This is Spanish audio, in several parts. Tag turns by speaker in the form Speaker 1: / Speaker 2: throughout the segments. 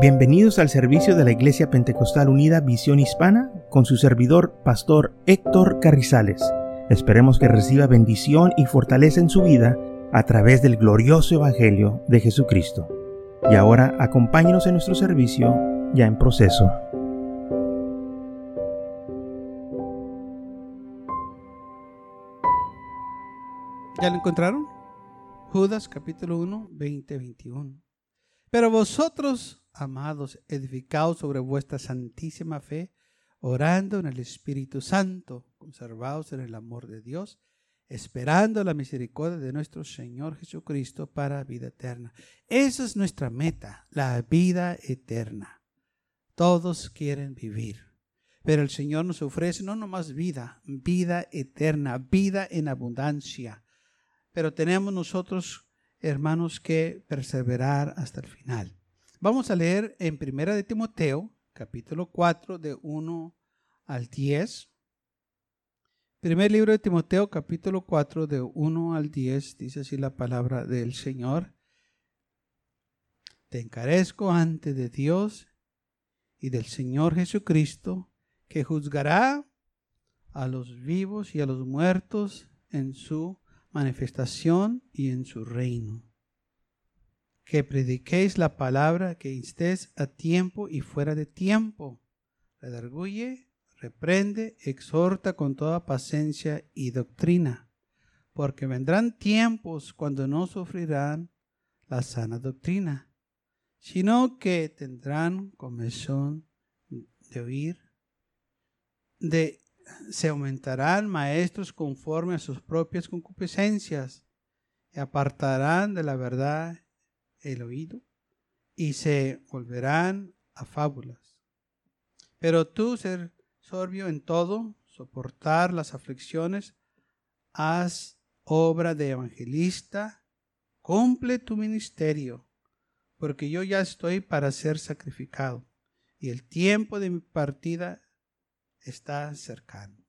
Speaker 1: Bienvenidos al servicio de la Iglesia Pentecostal Unida Visión Hispana con su servidor, Pastor Héctor Carrizales. Esperemos que reciba bendición y fortaleza en su vida a través del glorioso Evangelio de Jesucristo. Y ahora acompáñenos en nuestro servicio ya en proceso.
Speaker 2: ¿Ya lo encontraron? Judas capítulo 1, 20, 21. Pero vosotros, amados, edificados sobre vuestra santísima fe, orando en el Espíritu Santo, conservados en el amor de Dios, esperando la misericordia de nuestro Señor Jesucristo para vida eterna. Esa es nuestra meta, la vida eterna. Todos quieren vivir, pero el Señor nos ofrece no nomás vida, vida eterna, vida en abundancia. Pero tenemos nosotros hermanos, que perseverar hasta el final. Vamos a leer en Primera de Timoteo, capítulo 4, de 1 al 10. Primer libro de Timoteo, capítulo 4, de 1 al 10, dice así la palabra del Señor. Te encarezco ante de Dios y del Señor Jesucristo, que juzgará a los vivos y a los muertos en su manifestación y en su reino. Que prediquéis la palabra, que estés a tiempo y fuera de tiempo. Redarguye, reprende, exhorta con toda paciencia y doctrina, porque vendrán tiempos cuando no sufrirán la sana doctrina, sino que tendrán comezón de oír, de se aumentarán maestros conforme a sus propias concupiscencias, y apartarán de la verdad el oído, y se volverán a fábulas. Pero tú, ser sorbio en todo, soportar las aflicciones, haz obra de evangelista, cumple tu ministerio, porque yo ya estoy para ser sacrificado, y el tiempo de mi partida está cercano.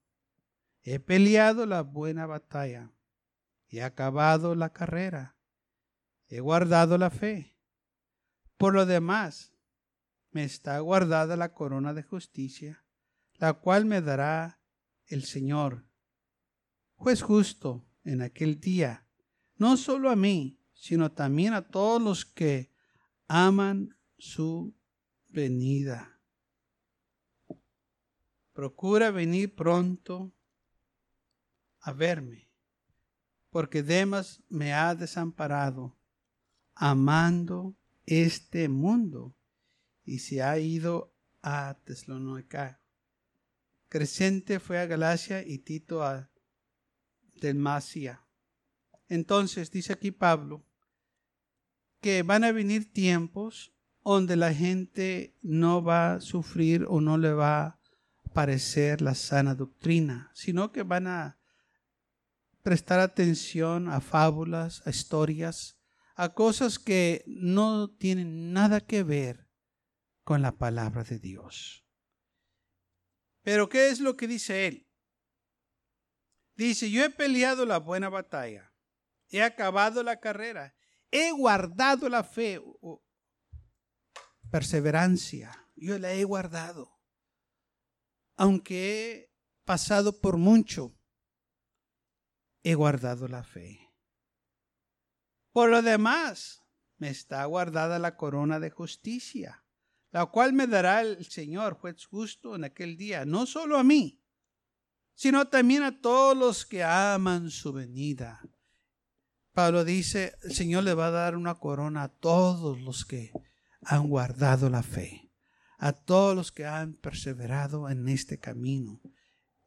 Speaker 2: He peleado la buena batalla, he acabado la carrera, he guardado la fe. Por lo demás, me está guardada la corona de justicia, la cual me dará el Señor, juez justo en aquel día, no solo a mí, sino también a todos los que aman su venida. Procura venir pronto a verme, porque Demas me ha desamparado, amando este mundo, y se ha ido a Tesalónica. Crescente fue a Galacia y Tito a Delmacia. Entonces dice aquí Pablo que van a venir tiempos donde la gente no va a sufrir o no le va a parecer la sana doctrina, sino que van a prestar atención a fábulas, a historias, a cosas que no tienen nada que ver con la palabra de Dios. Pero ¿qué es lo que dice él? Dice, yo he peleado la buena batalla, he acabado la carrera, he guardado la fe, perseverancia, yo la he guardado aunque he pasado por mucho, he guardado la fe. Por lo demás, me está guardada la corona de justicia, la cual me dará el Señor, juez justo, en aquel día, no solo a mí, sino también a todos los que aman su venida. Pablo dice, el Señor le va a dar una corona a todos los que han guardado la fe a todos los que han perseverado en este camino.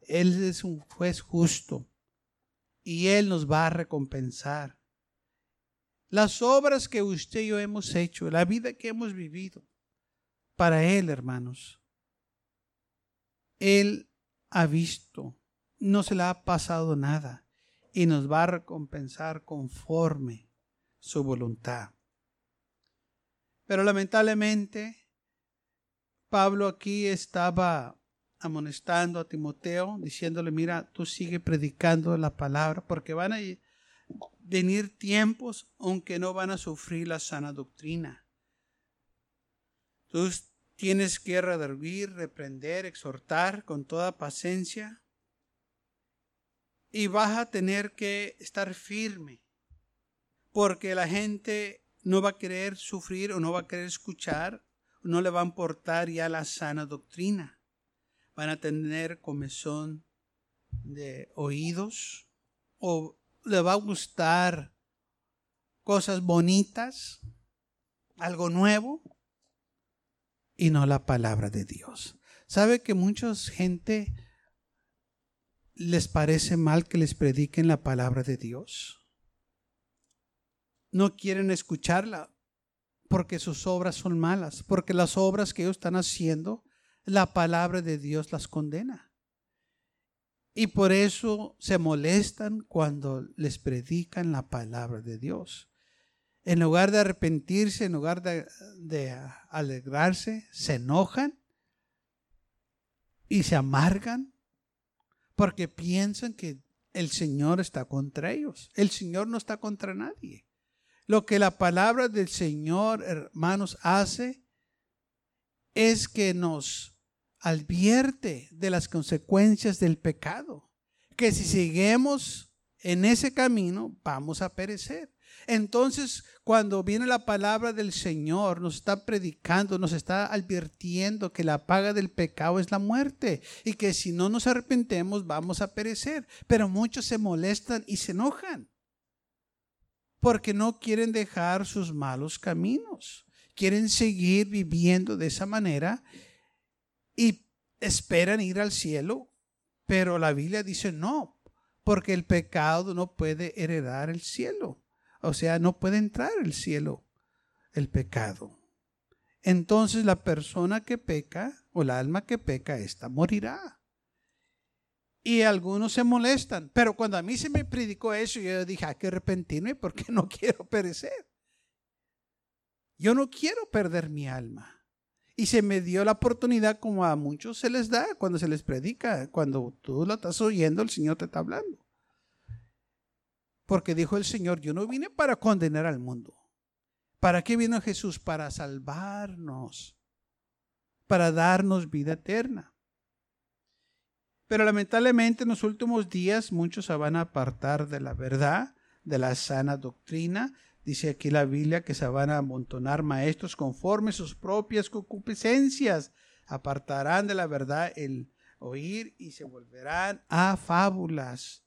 Speaker 2: Él es un juez justo y Él nos va a recompensar. Las obras que usted y yo hemos hecho, la vida que hemos vivido, para Él, hermanos, Él ha visto, no se le ha pasado nada y nos va a recompensar conforme su voluntad. Pero lamentablemente, Pablo aquí estaba amonestando a Timoteo, diciéndole, mira, tú sigue predicando la palabra, porque van a venir tiempos aunque no van a sufrir la sana doctrina. Tú tienes que redarguir, reprender, exhortar con toda paciencia. Y vas a tener que estar firme. Porque la gente no va a querer sufrir o no va a querer escuchar, no le va a importar ya la sana doctrina. Van a tener comezón de oídos o le va a gustar cosas bonitas, algo nuevo y no la palabra de Dios. ¿Sabe que mucha gente les parece mal que les prediquen la palabra de Dios? No quieren escucharla porque sus obras son malas, porque las obras que ellos están haciendo, la palabra de Dios las condena. Y por eso se molestan cuando les predican la palabra de Dios. En lugar de arrepentirse, en lugar de, alegrarse, se enojan y se amargan porque piensan que el Señor está contra ellos. El Señor no está contra nadie. Lo que la palabra del Señor, hermanos, hace es que nos advierte de las consecuencias del pecado, que si seguimos en ese camino vamos a perecer. Entonces, cuando viene la palabra del Señor, nos está predicando, nos está advirtiendo que la paga del pecado es la muerte y que si no nos arrepentemos vamos a perecer. Pero muchos se molestan y se enojan porque no quieren dejar sus malos caminos. Quieren seguir viviendo de esa manera y esperan ir al cielo, pero la Biblia dice no, porque el pecado no puede heredar el cielo. O sea, no puede entrar al cielo el pecado. Entonces la persona que peca o la alma que peca, esta morirá. Y algunos se molestan, pero cuando a mí se me predicó eso, yo dije, hay que arrepentirme porque no quiero perecer. Yo no quiero perder mi alma. Y se me dio la oportunidad como a muchos se les da cuando se les predica. Cuando tú lo estás oyendo, el Señor te está hablando. Porque dijo el Señor, yo no vine para condenar al mundo. ¿Para qué vino Jesús? Para salvarnos. Para darnos vida eterna. Pero lamentablemente en los últimos días muchos se van a apartar de la verdad, de la sana doctrina, Dice aquí la Biblia que se van a amontonar maestros conforme sus propias concupiscencias. Apartarán de la verdad el oír y se volverán a fábulas.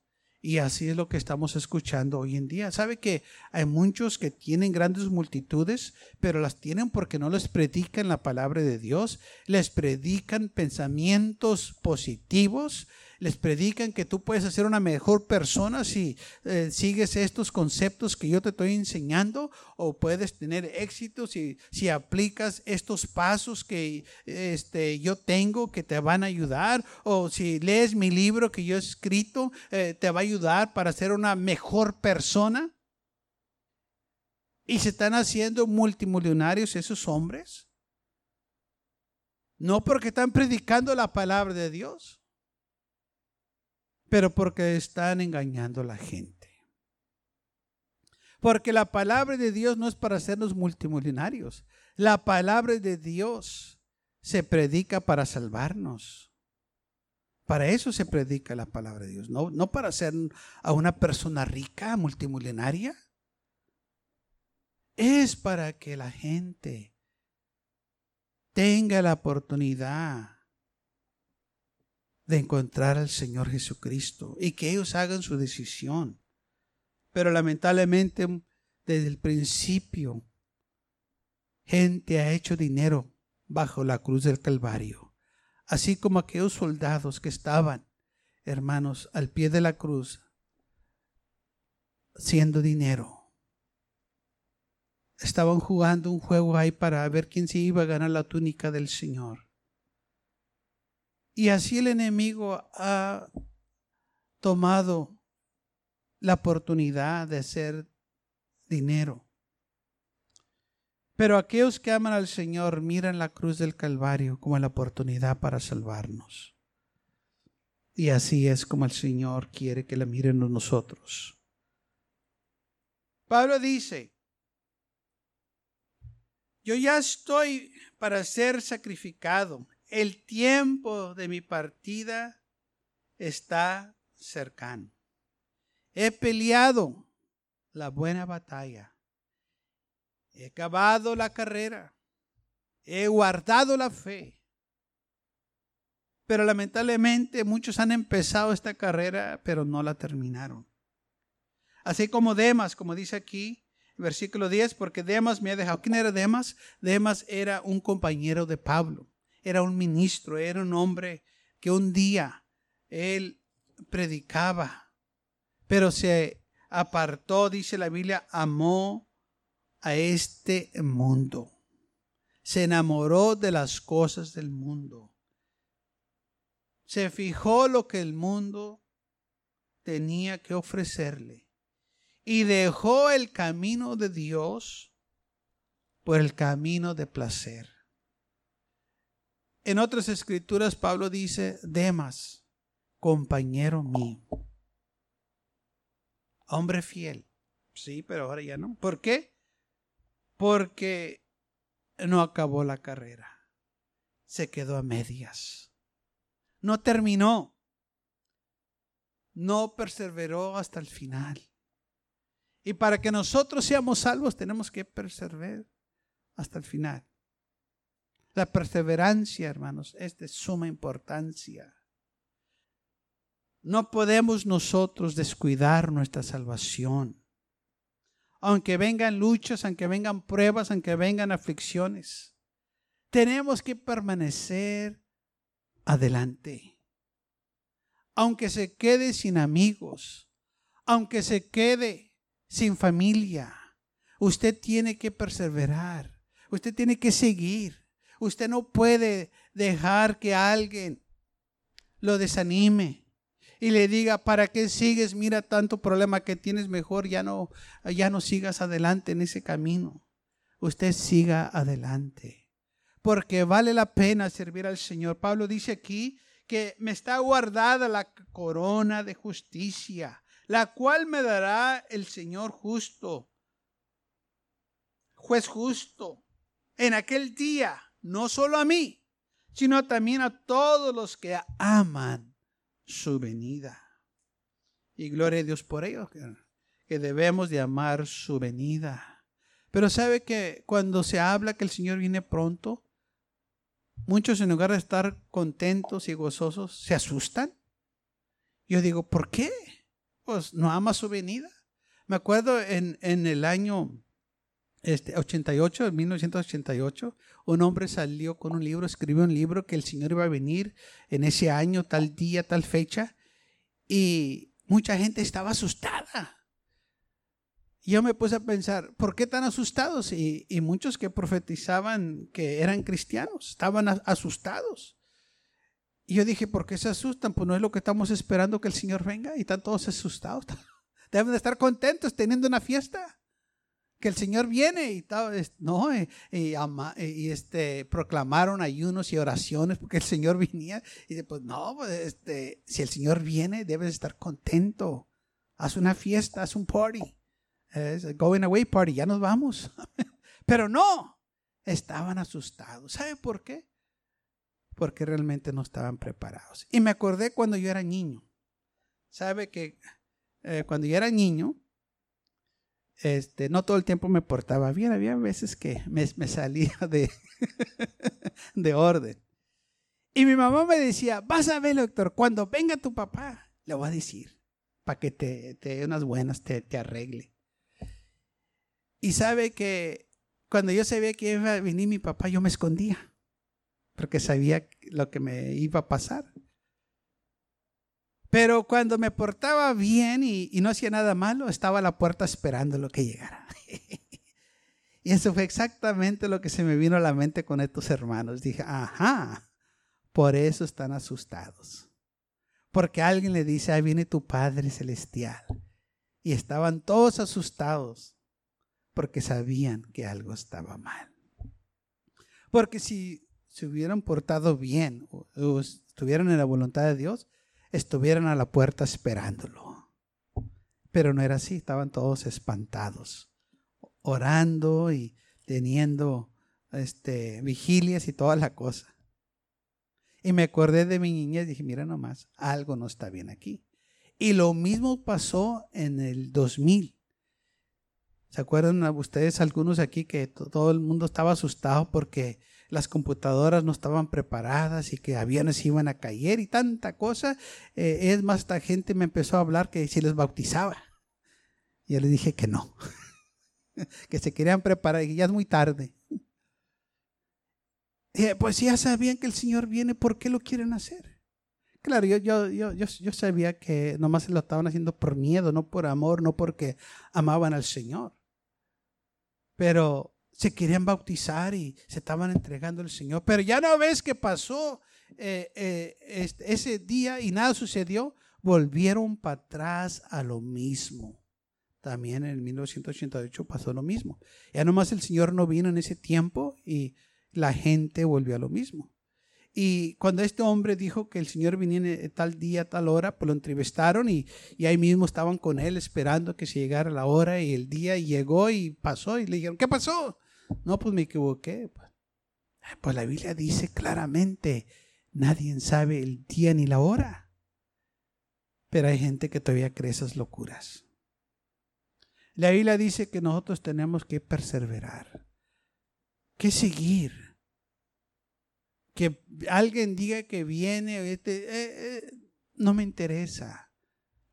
Speaker 2: Y así es lo que estamos escuchando hoy en día. ¿Sabe que hay muchos que tienen grandes multitudes, pero las tienen porque no les predican la palabra de Dios? Les predican pensamientos positivos, les predican que tú puedes ser una mejor persona si eh, sigues estos conceptos que yo te estoy enseñando o puedes tener éxito si, si aplicas estos pasos que este, yo tengo que te van a ayudar o si lees mi libro que yo he escrito eh, te va a ayudar para ser una mejor persona. Y se están haciendo multimillonarios esos hombres. No porque están predicando la palabra de Dios pero porque están engañando a la gente. Porque la palabra de Dios no es para hacernos multimillonarios. La palabra de Dios se predica para salvarnos. Para eso se predica la palabra de Dios, no, no para hacer a una persona rica, multimillonaria. Es para que la gente tenga la oportunidad de encontrar al Señor Jesucristo y que ellos hagan su decisión. Pero lamentablemente desde el principio gente ha hecho dinero bajo la cruz del Calvario, así como aquellos soldados que estaban, hermanos, al pie de la cruz, haciendo dinero. Estaban jugando un juego ahí para ver quién se iba a ganar la túnica del Señor. Y así el enemigo ha tomado la oportunidad de hacer dinero. Pero aquellos que aman al Señor miran la cruz del Calvario como la oportunidad para salvarnos. Y así es como el Señor quiere que la miren nosotros. Pablo dice, yo ya estoy para ser sacrificado. El tiempo de mi partida está cercano. He peleado la buena batalla. He acabado la carrera. He guardado la fe. Pero lamentablemente muchos han empezado esta carrera, pero no la terminaron. Así como Demas, como dice aquí, versículo 10, porque Demas me ha dejado. ¿Quién era Demas? Demas era un compañero de Pablo, era un ministro, era un hombre que un día él predicaba, pero se apartó, dice la Biblia, amó a este mundo. Se enamoró de las cosas del mundo se fijó lo que el mundo tenía que ofrecerle y dejó el camino de Dios por el camino de placer. En otras escrituras Pablo dice, Demas, compañero mío, hombre fiel. Sí, pero ahora ya no. ¿Por qué? Porque no acabó la carrera. Se quedó a medias no terminó. No perseveró hasta el final. Y para que nosotros seamos salvos tenemos que perseverar hasta el final. La perseverancia, hermanos, es de suma importancia. No podemos nosotros descuidar nuestra salvación. Aunque vengan luchas, aunque vengan pruebas, aunque vengan aflicciones, tenemos que permanecer adelante. Aunque se quede sin amigos, aunque se quede sin familia, usted tiene que perseverar, usted tiene que seguir. Usted no puede dejar que alguien lo desanime y le diga, ¿para qué sigues? Mira tanto problema que tienes, mejor ya no ya no sigas adelante en ese camino. Usted siga adelante porque vale la pena servir al Señor. Pablo dice aquí que me está guardada la corona de justicia, la cual me dará el Señor justo, juez justo, en aquel día, no solo a mí, sino también a todos los que aman su venida. Y gloria a Dios por ello, que debemos de amar su venida. Pero sabe que cuando se habla que el Señor viene pronto, Muchos en lugar de estar contentos y gozosos, se asustan. Yo digo, ¿por qué? Pues no ama su venida. Me acuerdo en, en el año este, 88, en 1988, un hombre salió con un libro, escribió un libro que el Señor iba a venir en ese año, tal día, tal fecha, y mucha gente estaba asustada yo me puse a pensar, ¿por qué tan asustados? Y, muchos que profetizaban que eran cristianos estaban asustados. Y yo dije, ¿por qué se asustan? Pues no es lo que estamos esperando que el Señor venga y están todos asustados. Deben de estar contentos teniendo una fiesta. Que el Señor viene y no, y, y, este, proclamaron ayunos y oraciones porque el Señor venía. Y pues no, pues, este, si el Señor viene, debes estar contento. Haz una fiesta, haz un party. Es going away party, ya nos vamos. Pero no, estaban asustados. ¿Sabe por qué? Porque realmente no estaban preparados. Y me acordé cuando yo era niño. ¿Sabe que eh, cuando yo era niño, este, no todo el tiempo me portaba bien, había veces que me, salía de, de orden. Y mi mamá me decía, vas a ver, doctor, cuando venga tu papá, le voy a decir, para que te, te dé unas buenas, te, te arregle. Y sabe que cuando yo sabía que iba a venir mi papá, yo me escondía, porque sabía lo que me iba a pasar. Pero cuando me portaba bien y, no hacía nada malo, estaba a la puerta esperando lo que llegara. y eso fue exactamente lo que se me vino a la mente con estos hermanos. Dije, ajá, por eso están asustados. Porque alguien le dice, ahí viene tu Padre Celestial. Y estaban todos asustados porque sabían que algo estaba mal. Porque si se hubieran portado bien o, estuvieran en la voluntad de Dios, estuvieran a la puerta esperándolo. Pero no era así, estaban todos espantados, orando y teniendo este, vigilias y toda la cosa. Y me acordé de mi niñez y dije, mira nomás, algo no está bien aquí. Y lo mismo pasó en el 2000. ¿Se acuerdan ustedes algunos aquí que todo el mundo estaba asustado porque las computadoras no estaban preparadas y que aviones iban a caer y tanta cosa? Eh, es más, esta gente me empezó a hablar que si les bautizaba. Yo les dije que no, que se querían preparar y ya es muy tarde. pues ya sabían que el Señor viene, ¿por qué lo quieren hacer? Claro, yo, yo, yo, yo, sabía que nomás lo estaban haciendo por miedo, no por amor, no porque amaban al Señor. Pero se querían bautizar y se estaban entregando al Señor. Pero ya no ves que pasó eh, eh, este, ese día y nada sucedió, volvieron para atrás a lo mismo. También en 1988 pasó lo mismo. Ya nomás el Señor no vino en ese tiempo y la gente volvió a lo mismo. Y cuando este hombre dijo que el Señor venía en tal día, tal hora, pues lo entrevistaron y, ahí mismo estaban con él esperando que se llegara la hora y el día llegó y pasó y le dijeron, ¿qué pasó? No, pues me equivoqué. Pues, pues la Biblia dice claramente, nadie sabe el día ni la hora. Pero hay gente que todavía cree esas locuras. La Biblia dice que nosotros tenemos que perseverar, que seguir que alguien diga que viene, este, eh, eh, no me interesa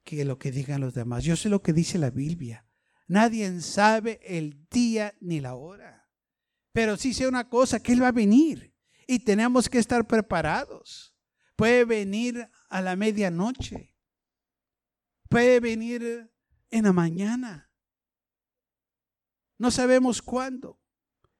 Speaker 2: que lo que digan los demás. Yo sé lo que dice la Biblia. Nadie sabe el día ni la hora. Pero sí sé una cosa, que Él va a venir y tenemos que estar preparados. Puede venir a la medianoche. Puede venir en la mañana. No sabemos cuándo,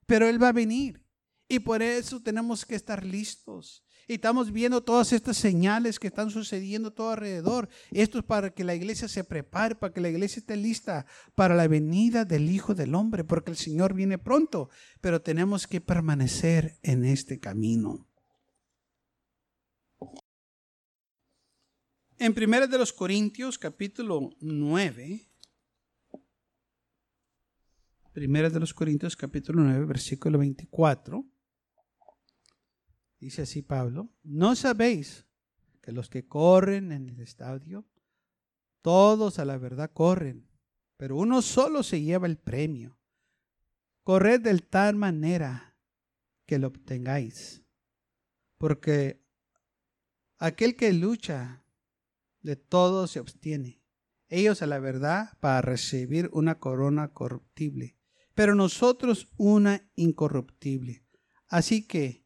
Speaker 2: pero Él va a venir. Y por eso tenemos que estar listos. Y estamos viendo todas estas señales que están sucediendo todo alrededor. Esto es para que la iglesia se prepare, para que la iglesia esté lista para la venida del Hijo del Hombre, porque el Señor viene pronto. Pero tenemos que permanecer en este camino. En 1 de los Corintios, capítulo 9. Primera de los Corintios, capítulo 9, versículo 24. Dice así Pablo, ¿no sabéis que los que corren en el estadio, todos a la verdad corren, pero uno solo se lleva el premio? Corred de tal manera que lo obtengáis, porque aquel que lucha de todo se obtiene. Ellos a la verdad para recibir una corona corruptible, pero nosotros una incorruptible. Así que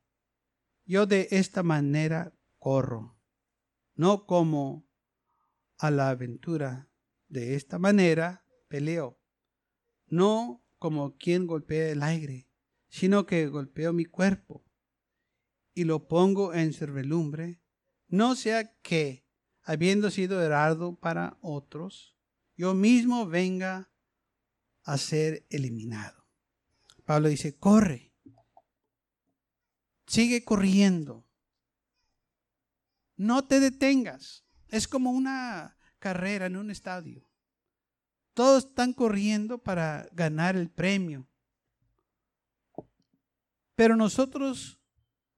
Speaker 2: yo de esta manera corro, no como a la aventura. De esta manera peleo, no como quien golpea el aire, sino que golpeo mi cuerpo y lo pongo en servilumbre, no sea que, habiendo sido heraldo para otros, yo mismo venga a ser eliminado. Pablo dice, corre Sigue corriendo. No te detengas. Es como una carrera en un estadio. Todos están corriendo para ganar el premio. Pero nosotros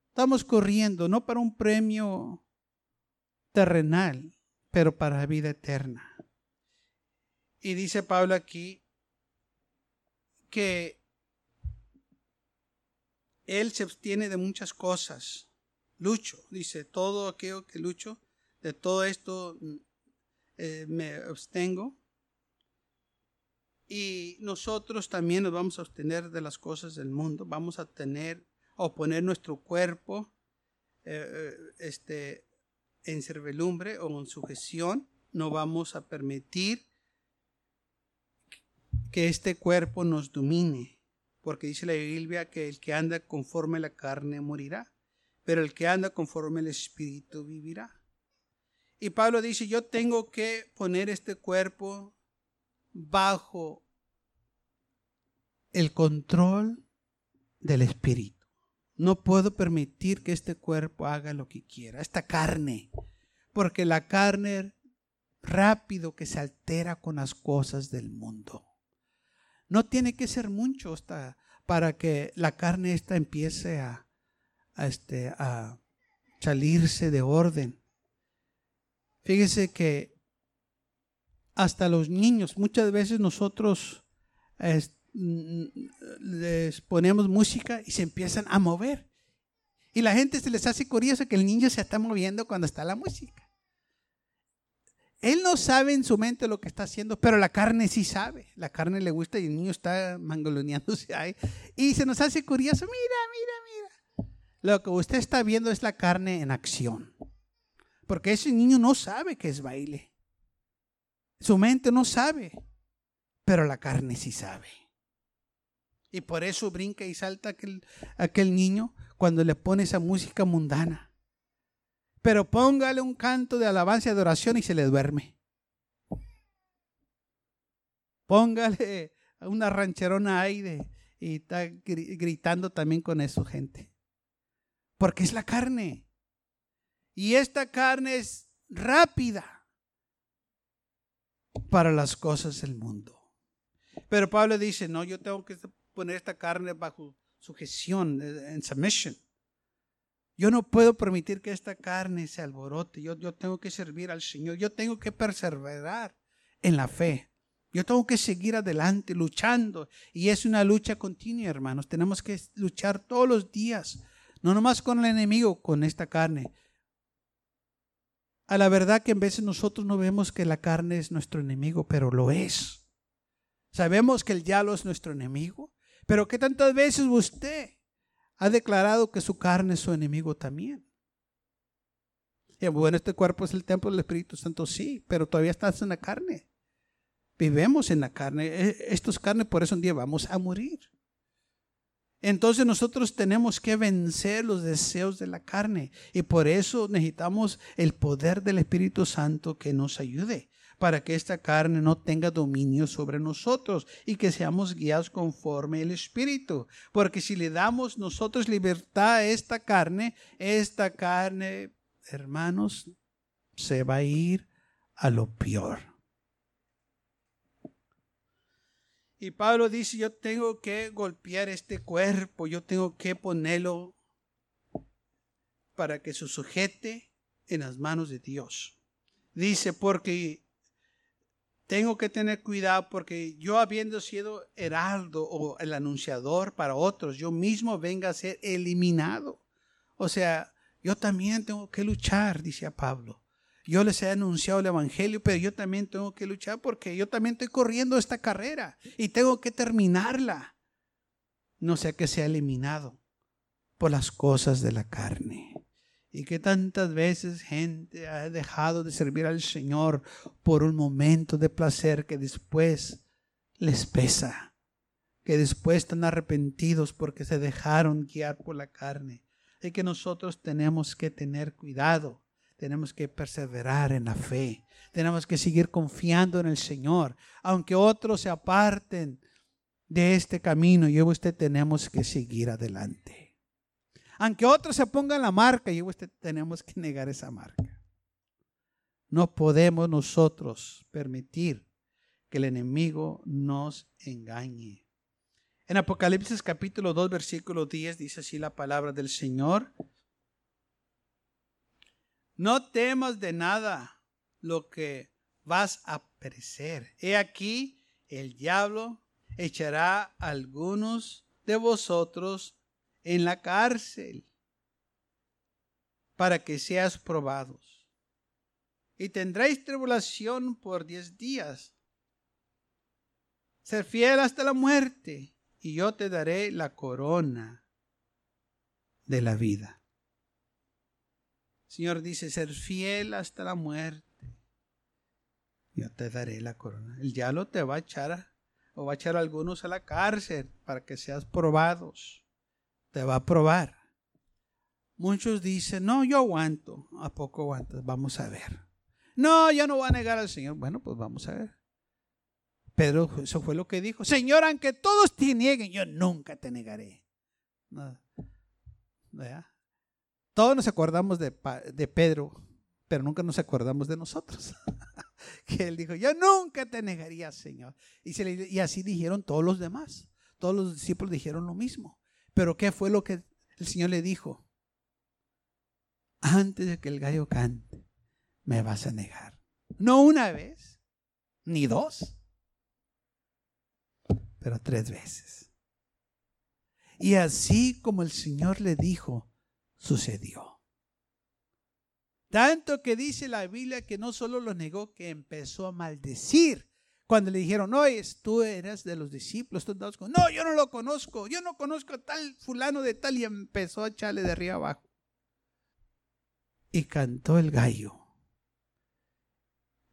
Speaker 2: estamos corriendo no para un premio terrenal, pero para vida eterna. Y dice Pablo aquí que él se abstiene de muchas cosas. Lucho, dice, todo aquello que lucho, de todo esto mm, eh, me abstengo. Y nosotros también nos vamos a abstener de las cosas del mundo. Vamos a tener, o poner nuestro cuerpo eh, eh, este, en servilumbre o en sujeción. No vamos a permitir que este cuerpo nos domine porque dice la Biblia que el que anda conforme la carne morirá, pero el que anda conforme al Espíritu vivirá. Y Pablo dice, yo tengo que poner este cuerpo bajo el control del Espíritu. No puedo permitir que este cuerpo haga lo que quiera, esta carne, porque la carne rápido que se altera con las cosas del mundo. No tiene que ser mucho hasta para que la carne esta empiece a, este, a salirse de orden. Fíjese que hasta los niños, muchas veces nosotros les ponemos música y se empiezan a mover. Y la gente se les hace curioso que el niño se está moviendo cuando está la música. Él no sabe en su mente lo que está haciendo, pero la carne sí sabe. La carne le gusta y el niño está mangoloneándose ahí. Y se nos hace curioso, mira, mira, mira. Lo que usted está viendo es la carne en acción. Porque ese niño no sabe que es baile. Su mente no sabe, pero la carne sí sabe. Y por eso brinca y salta aquel, aquel niño cuando le pone esa música mundana. Pero póngale un canto de alabanza y adoración y se le duerme. Póngale una rancherona ahí y está gritando también con eso, gente. Porque es la carne. Y esta carne es rápida para las cosas del mundo. Pero Pablo dice, no, yo tengo que poner esta carne bajo sujeción, eh, en submission. Yo no puedo permitir que esta carne se alborote. Yo, yo tengo que servir al Señor. Yo tengo que perseverar en la fe. Yo tengo que seguir adelante, luchando. Y es una lucha continua, hermanos. Tenemos que luchar todos los días. No nomás con el enemigo, con esta carne a la verdad que en veces nosotros no vemos que la carne es nuestro enemigo, pero lo es. Sabemos que el diablo es nuestro enemigo, pero que tantas veces usted ha declarado que su carne es su enemigo también. Y bueno, este cuerpo es el templo del Espíritu Santo, sí, pero todavía estás en la carne. Vivemos en la carne. E, estos carnes, por eso un día vamos a morir. Entonces nosotros tenemos que vencer los deseos de la carne y por eso necesitamos el poder del Espíritu Santo que nos ayude para que esta carne no tenga dominio sobre nosotros y que seamos guiados conforme el Espíritu. Porque si le damos nosotros libertad a esta carne, esta carne, hermanos, se va a ir a lo peor. Y Pablo dice, yo tengo que golpear este cuerpo, yo tengo que ponerlo para que se sujete en las manos de Dios. Dice, porque tengo que tener cuidado porque yo habiendo sido heraldo o el anunciador para otros, yo mismo venga a ser eliminado. O sea, yo también tengo que luchar, dice Pablo. Yo les he anunciado el Evangelio, pero yo también tengo que luchar porque yo también estoy corriendo esta carrera y tengo que terminarla. No sea que sea eliminado por las cosas de la carne. Y que tantas veces gente ha dejado de servir al Señor por un momento de placer que después les pesa. Que después están arrepentidos porque se dejaron guiar por la carne. Y que nosotros tenemos que tener cuidado tenemos que perseverar en la fe. Tenemos que seguir confiando en el Señor. Aunque otros se aparten de este camino, yo y usted tenemos que seguir adelante. Aunque otros se pongan la marca, y usted tenemos que negar esa marca. No podemos nosotros permitir que el enemigo nos engañe. En Apocalipsis capítulo 2, versículo 10 dice así la palabra del Señor. No temas de nada lo que vas a perecer. He aquí, el diablo echará a algunos de vosotros en la cárcel para que seas probados. Y tendréis tribulación por diez días. Ser fiel hasta la muerte, y yo te daré la corona de la vida. Señor dice, ser fiel hasta la muerte. Yo te daré la corona. El diablo te va a echar o va a echar a algunos a la cárcel para que seas probados. Te va a probar. Muchos dicen, no, yo aguanto. ¿A poco aguantas? Vamos a ver. No, yo no voy a negar al Señor. Bueno, pues vamos a ver. Pedro, eso fue lo que dijo. Señor, aunque todos te nieguen, yo nunca te negaré. Todos nos acordamos de, Pedro, pero nunca nos acordamos de nosotros. que él dijo, yo nunca te negaría, Señor. Y así dijeron todos los demás. todos los discípulos dijeron lo mismo. Pero ¿qué fue lo que el Señor le dijo? Antes de que el gallo cante, me vas a negar. No una vez, ni dos, pero tres veces. Y así como el Señor le dijo, sucedió. Tanto que dice la Biblia que no solo lo negó, que empezó a maldecir. Cuando le dijeron, no, tú eres de los discípulos, tú no, yo no lo conozco, yo no conozco a tal fulano de tal, y empezó a echarle de arriba abajo. Y cantó el gallo.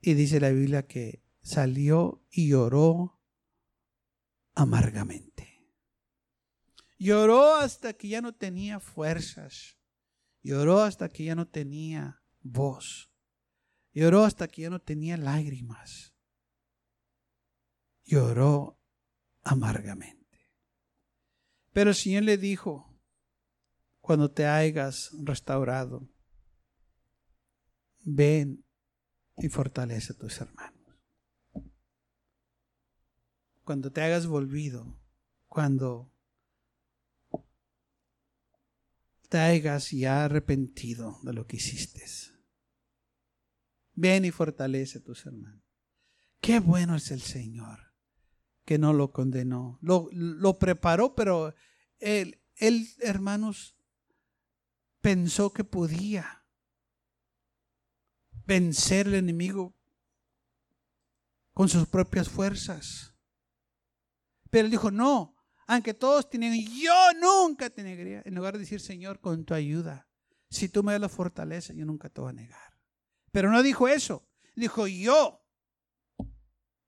Speaker 2: Y dice la Biblia que salió y lloró amargamente. Lloró hasta que ya no tenía fuerzas. Lloró hasta que ya no tenía voz. Lloró hasta que ya no tenía lágrimas. Lloró amargamente. Pero el Señor le dijo, cuando te hayas restaurado, ven y fortalece a tus hermanos. Cuando te hagas volvido, cuando te hayas ya arrepentido de lo que hiciste, ven y fortalece a tus hermanos. Qué bueno es el Señor, que no lo condenó. Lo, preparó, pero él, él, hermanos, pensó que podía vencer el enemigo con sus propias fuerzas. Pero él dijo, no, aunque todos tienen, yo nunca te negaría. En lugar de decir, Señor, con tu ayuda, si tú me das la fortaleza, yo nunca te voy a negar. Pero no dijo eso. Dijo, yo,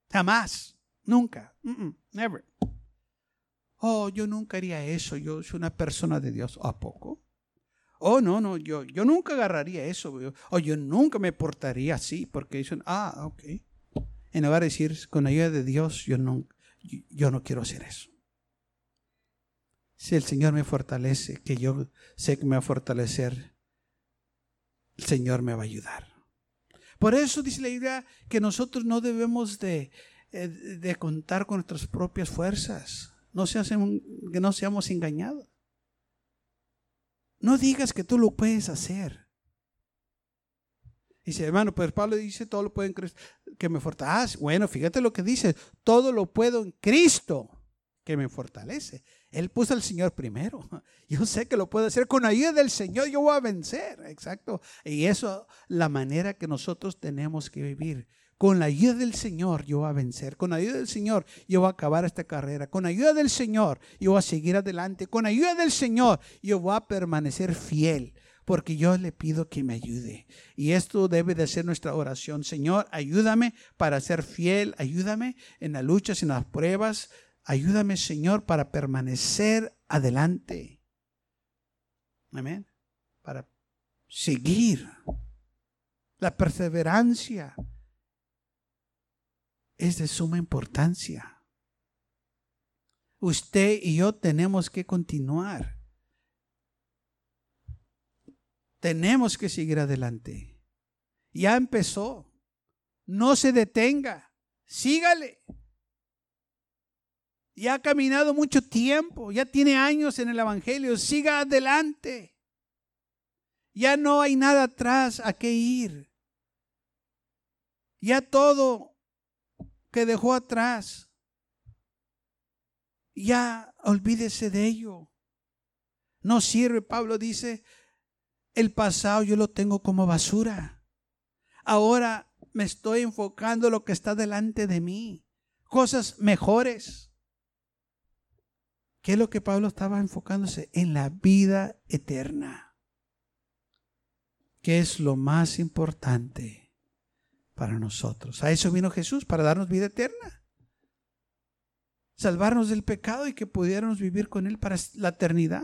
Speaker 2: jamás, nunca, never. Oh, yo nunca haría eso, yo soy una persona de Dios. ¿A poco? Oh, no, no, yo, yo nunca agarraría eso. O oh, yo nunca me portaría así, porque dicen, ah, ok. En lugar de decir, con ayuda de Dios, yo no, yo no quiero hacer eso. Si el Señor me fortalece, que yo sé que me va a fortalecer, el Señor me va a ayudar. Por eso dice la idea que nosotros no debemos de, eh, de contar con nuestras propias fuerzas. No se hacen, que no seamos engañados. No digas que tú lo puedes hacer. Dice, hermano, pues Pablo dice, todo lo puedo en Cristo, que me fortalece. Ah, bueno, fíjate lo que dice, todo lo puedo en Cristo, que me fortalece. Él puso al Señor primero. Yo sé que lo puedo hacer. Con ayuda del Señor yo voy a vencer. Exacto. Y eso la manera que nosotros tenemos que vivir. Con la ayuda del Señor yo voy a vencer. Con la ayuda del Señor yo voy a acabar esta carrera. Con la ayuda del Señor yo voy a seguir adelante. Con la ayuda del Señor yo voy a permanecer fiel. Porque yo le pido que me ayude. Y esto debe de ser nuestra oración. Señor, ayúdame para ser fiel. Ayúdame en las luchas, en las pruebas. Ayúdame, Señor, para permanecer adelante. Amén. Para seguir. La perseverancia es de suma importancia. Usted y yo tenemos que continuar. Tenemos que seguir adelante. Ya empezó. No se detenga. Sígale. Ya ha caminado mucho tiempo. Ya tiene años en el Evangelio. Siga adelante. Ya no hay nada atrás a qué ir. Ya todo que dejó atrás. Ya olvídese de ello. No sirve, Pablo dice, el pasado yo lo tengo como basura. Ahora me estoy enfocando en lo que está delante de mí. Cosas mejores. ¿Qué es lo que Pablo estaba enfocándose? En la vida eterna. ¿Qué es lo más importante? Para nosotros. A eso vino Jesús, para darnos vida eterna. Salvarnos del pecado y que pudiéramos vivir con Él para la eternidad.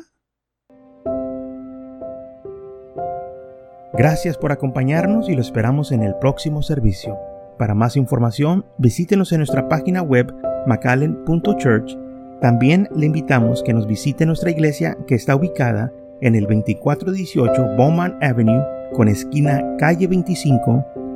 Speaker 1: Gracias por acompañarnos y lo esperamos en el próximo servicio. Para más información, visítenos en nuestra página web macallen.church. También le invitamos que nos visite nuestra iglesia que está ubicada en el 2418 Bowman Avenue con esquina calle 25